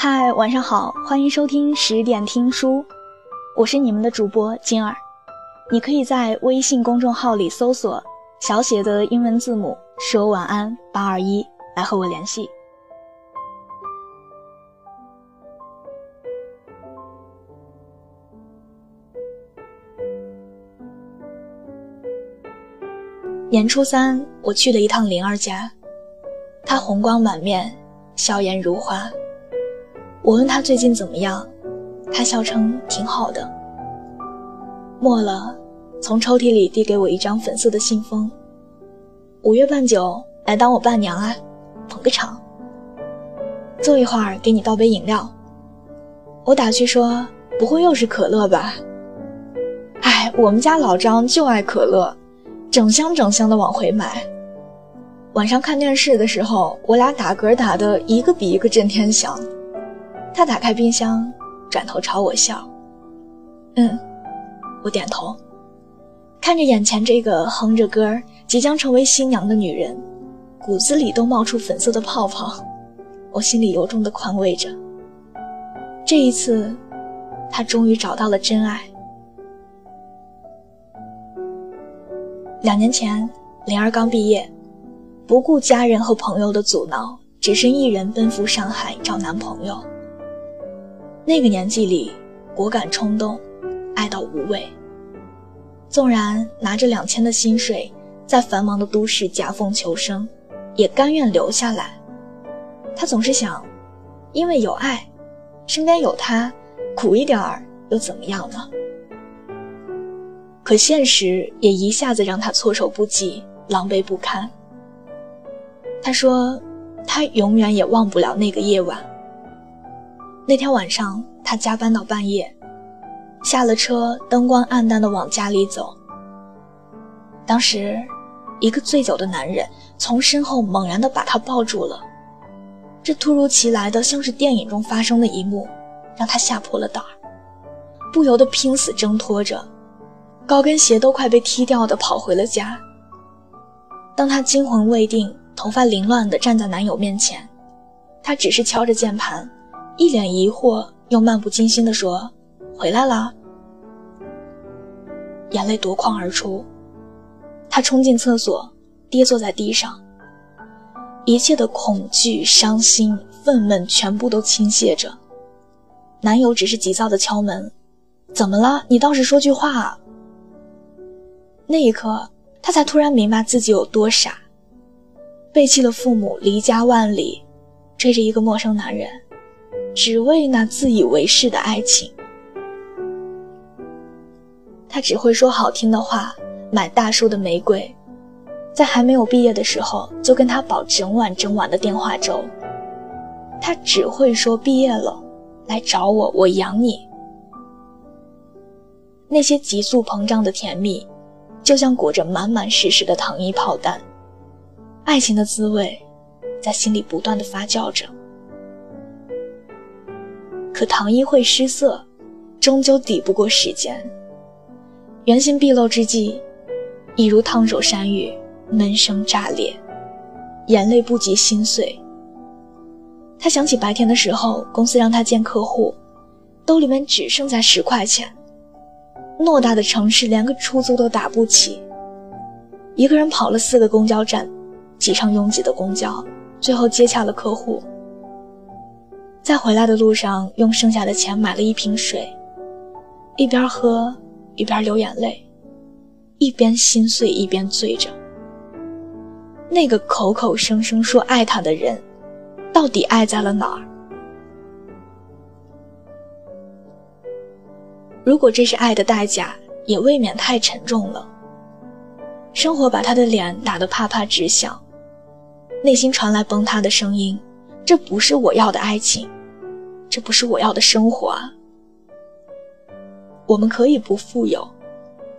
嗨，晚上好，欢迎收听十点听书，我是你们的主播金儿。你可以在微信公众号里搜索小写的英文字母说晚安八二一来和我联系。年初三，我去了一趟灵儿家，她红光满面，笑颜如花。我问他最近怎么样，他笑称挺好的。末了，从抽屉里递给我一张粉色的信封。五月半酒，来当我伴娘啊，捧个场。坐一会儿，给你倒杯饮料。我打趣说：“不会又是可乐吧？”哎，我们家老张就爱可乐。整箱整箱的往回买。晚上看电视的时候，我俩打嗝打的一个比一个震天响。他打开冰箱，转头朝我笑。嗯，我点头。看着眼前这个哼着歌即将成为新娘的女人，骨子里都冒出粉色的泡泡，我心里由衷的宽慰着。这一次，他终于找到了真爱。两年前，灵儿刚毕业，不顾家人和朋友的阻挠，只身一人奔赴上海找男朋友。那个年纪里，果敢冲动，爱到无畏。纵然拿着两千的薪水，在繁忙的都市夹缝求生，也甘愿留下来。他总是想，因为有爱，身边有他，苦一点儿又怎么样呢？可现实也一下子让他措手不及，狼狈不堪。他说：“他永远也忘不了那个夜晚。那天晚上，他加班到半夜，下了车，灯光暗淡的往家里走。当时，一个醉酒的男人从身后猛然的把他抱住了。这突如其来的，像是电影中发生的一幕，让他吓破了胆儿，不由得拼死挣脱着。”高跟鞋都快被踢掉的跑回了家。当她惊魂未定、头发凌乱的站在男友面前，她只是敲着键盘，一脸疑惑又漫不经心地说：“回来了。”眼泪夺眶而出，她冲进厕所，跌坐在地上。一切的恐惧、伤心、愤懑全部都倾泻着。男友只是急躁地敲门：“怎么了？你倒是说句话。”啊那一刻，他才突然明白自己有多傻，背弃了父母，离家万里，追着一个陌生男人，只为那自以为是的爱情。他只会说好听的话，买大束的玫瑰，在还没有毕业的时候就跟他煲整晚整晚的电话粥。他只会说毕业了，来找我，我养你。那些急速膨胀的甜蜜。就像裹着满满实实的糖衣炮弹，爱情的滋味在心里不断的发酵着。可唐一会失色，终究抵不过时间。原形毕露之际，一如烫手山芋，闷声炸裂，眼泪不及心碎。他想起白天的时候，公司让他见客户，兜里面只剩下十块钱。偌大的城市，连个出租都打不起。一个人跑了四个公交站，挤上拥挤的公交，最后接洽了客户。在回来的路上，用剩下的钱买了一瓶水，一边喝一边流眼泪，一边心碎一边醉着。那个口口声声说爱他的人，到底爱在了哪儿？如果这是爱的代价，也未免太沉重了。生活把他的脸打得啪啪直响，内心传来崩塌的声音：“这不是我要的爱情，这不是我要的生活啊！”我们可以不富有，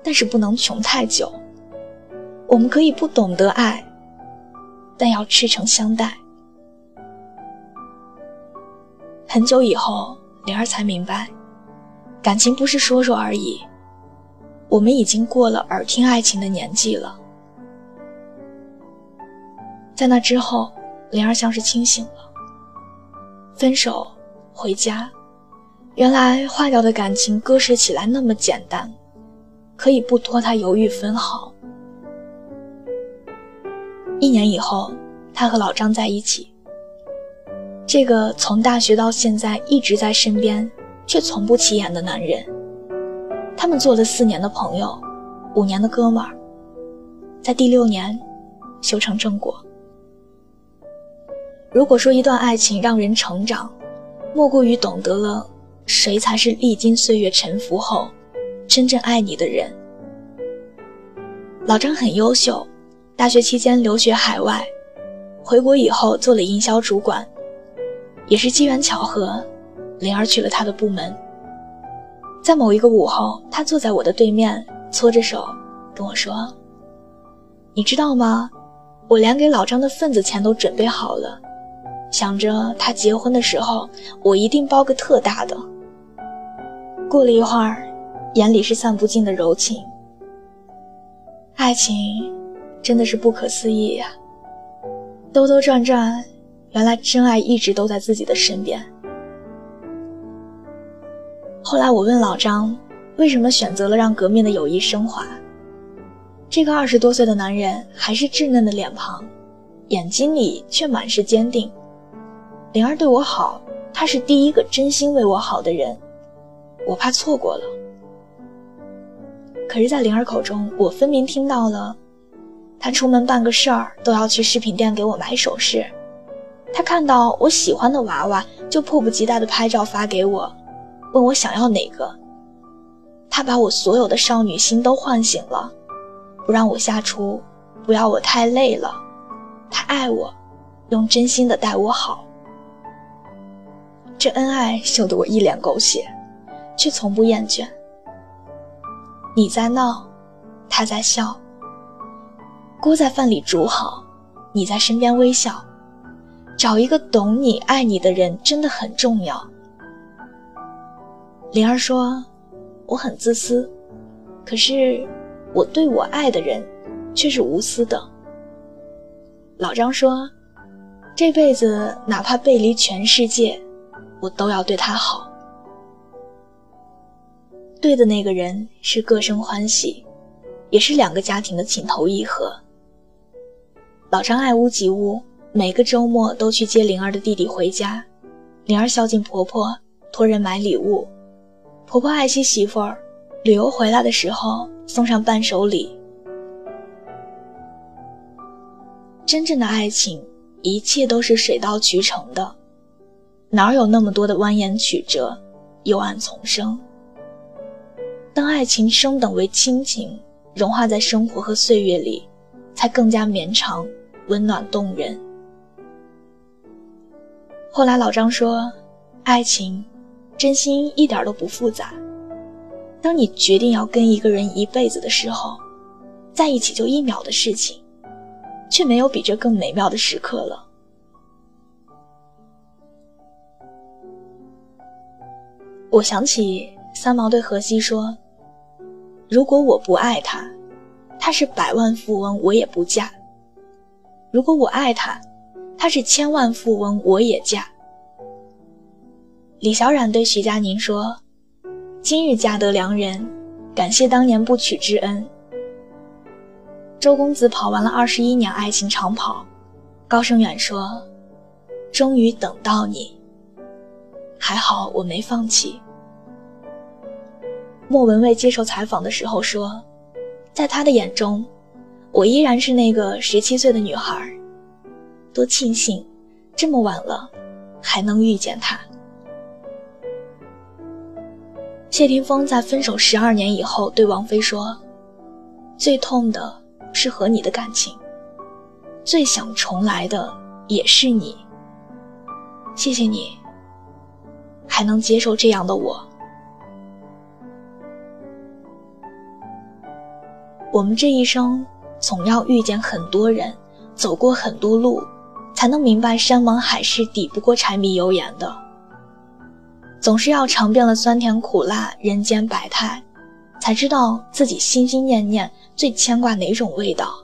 但是不能穷太久；我们可以不懂得爱，但要赤诚相待。很久以后，灵儿才明白。感情不是说说而已，我们已经过了耳听爱情的年纪了。在那之后，灵儿像是清醒了。分手，回家。原来坏掉的感情割舍起来那么简单，可以不拖他犹豫分毫。一年以后，他和老张在一起。这个从大学到现在一直在身边，却从不起眼的男人，他们做了四年的朋友，五年的哥们儿，在第六年修成正果。如果说一段爱情让人成长，莫过于懂得了。谁才是历经岁月沉浮后，真正爱你的人？老张很优秀，大学期间留学海外，回国以后做了营销主管，也是机缘巧合，灵儿去了他的部门。在某一个午后，他坐在我的对面，搓着手跟我说：“你知道吗？我连给老张的份子钱都准备好了，想着他结婚的时候，我一定包个特大的。”过了一会儿，眼里是散不尽的柔情。爱情真的是不可思议呀！兜兜转转，原来真爱一直都在自己的身边。后来我问老张，为什么选择了让革命的友谊升华？这个二十多岁的男人还是稚嫩的脸庞，眼睛里却满是坚定。灵儿对我好，他是第一个真心为我好的人。我怕错过了，可是，在灵儿口中，我分明听到了，他出门办个事儿都要去饰品店给我买首饰，他看到我喜欢的娃娃就迫不及待地拍照发给我，问我想要哪个。他把我所有的少女心都唤醒了，不让我下厨，不要我太累了，他爱我，用真心的待我好。这恩爱秀得我一脸狗血。却从不厌倦。你在闹，他在笑。锅在饭里煮好，你在身边微笑。找一个懂你、爱你的人真的很重要。灵儿说：“我很自私，可是我对我爱的人却是无私的。”老张说：“这辈子哪怕背离全世界，我都要对他好。”对的那个人是各生欢喜，也是两个家庭的情投意合。老张爱屋及乌，每个周末都去接灵儿的弟弟回家。灵儿孝敬婆婆，托人买礼物。婆婆爱惜媳妇儿，旅游回来的时候送上伴手礼。真正的爱情，一切都是水到渠成的，哪有那么多的蜿蜒曲折、幽暗丛生？当爱情升等为亲情，融化在生活和岁月里，才更加绵长、温暖动人。后来老张说，爱情，真心一点都不复杂。当你决定要跟一个人一辈子的时候，在一起就一秒的事情，却没有比这更美妙的时刻了。我想起三毛对荷西说。如果我不爱他，他是百万富翁，我也不嫁；如果我爱他，他是千万富翁，我也嫁。李小冉对徐佳宁说：“今日嫁得良人，感谢当年不娶之恩。”周公子跑完了二十一年爱情长跑，高胜远说：“终于等到你，还好我没放弃。”莫文蔚接受采访的时候说：“在他的眼中，我依然是那个十七岁的女孩。多庆幸，这么晚了，还能遇见他。”谢霆锋在分手十二年以后对王菲说：“最痛的是和你的感情，最想重来的也是你。谢谢你，还能接受这样的我。”我们这一生总要遇见很多人，走过很多路，才能明白山盟海誓抵不过柴米油盐的。总是要尝遍了酸甜苦辣人间百态，才知道自己心心念念最牵挂哪种味道。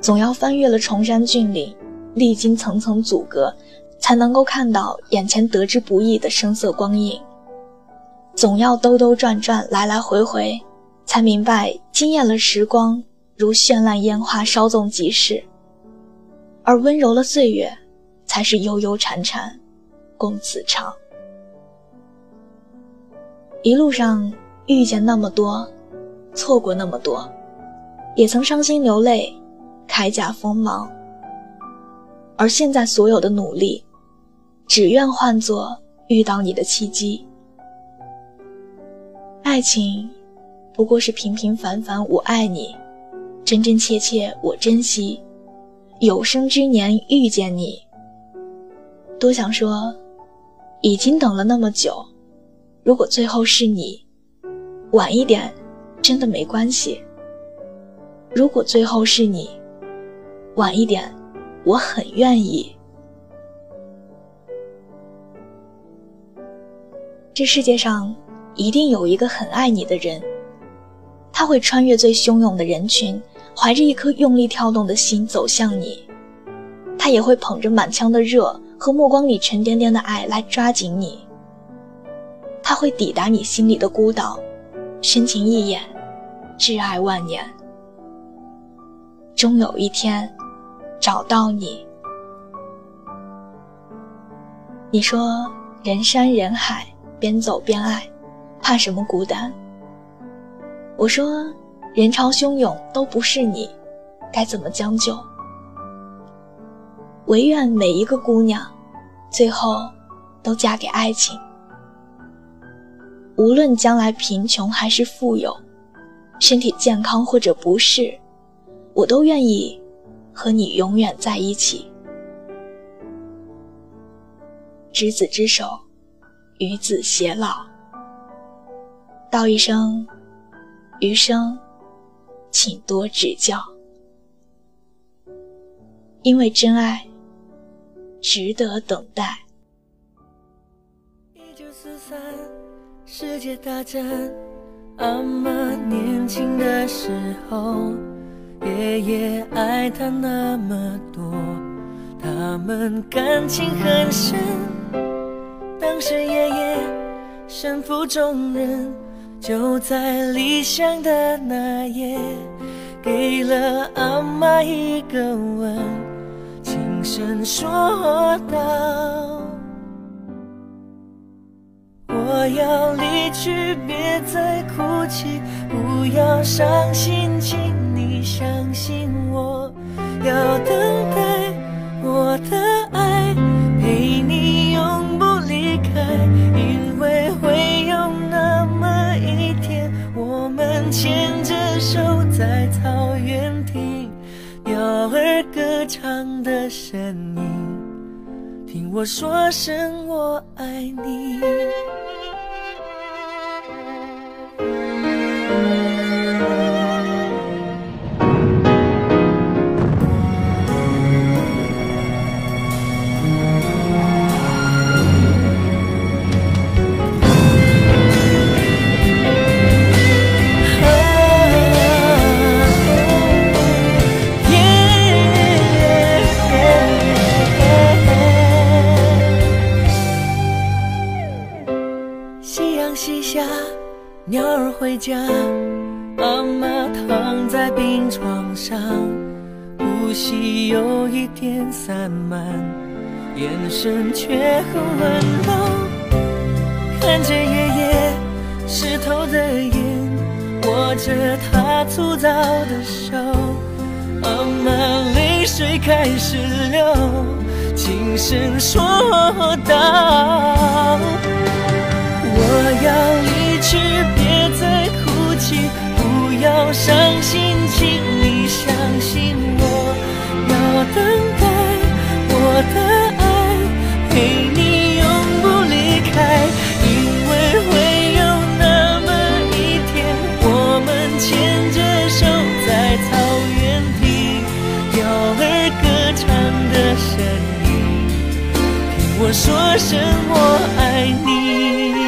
总要翻越了崇山峻岭，历经层层阻隔，才能够看到眼前得之不易的声色光影。总要兜兜转转，来来回回，才明白惊艳了时光，如绚烂烟花，稍纵即逝；而温柔了岁月，才是悠悠缠缠，共此长。一路上遇见那么多，错过那么多，也曾伤心流泪，铠甲锋芒。而现在所有的努力，只愿换作遇到你的契机。爱情，不过是平平凡凡我爱你，真真切切我珍惜，有生之年遇见你。多想说，已经等了那么久。如果最后是你，晚一点，真的没关系。如果最后是你，晚一点，我很愿意。这世界上一定有一个很爱你的人，他会穿越最汹涌的人群，怀着一颗用力跳动的心走向你。他也会捧着满腔的热和目光里沉甸甸的爱来抓紧你。他会抵达你心里的孤岛，深情一眼，挚爱万年。终有一天，找到你。你说人山人海，边走边爱，怕什么孤单？我说人潮汹涌都不是你，该怎么将就？唯愿每一个姑娘，最后都嫁给爱情。无论将来贫穷还是富有，身体健康或者不适，我都愿意和你永远在一起。执子之手，与子偕老。道一声，余生，请多指教。因为真爱，值得等待。世界大战，阿妈年轻的时候，爷爷爱她那么多，他们感情很深。当时爷爷身负重任，就在离乡的那夜，给了阿妈一个吻，轻声说道。我要离去，别再哭泣，不要伤心，请你相信我。要等待我的牵着手在草原听鸟儿歌唱的声音，听我说声我爱你。西下，鸟儿回家，阿妈躺在病床上，呼吸有一点散漫，眼神却很温柔。看着爷爷湿透的眼，握着他粗糙的手，阿妈泪水开始流，轻声说道：“要伤心，请你相信我。要等待我的爱，陪你永不离开，因为会有那么一天，我们牵着手在草原听鸟儿歌唱的声音，听我说声我爱你。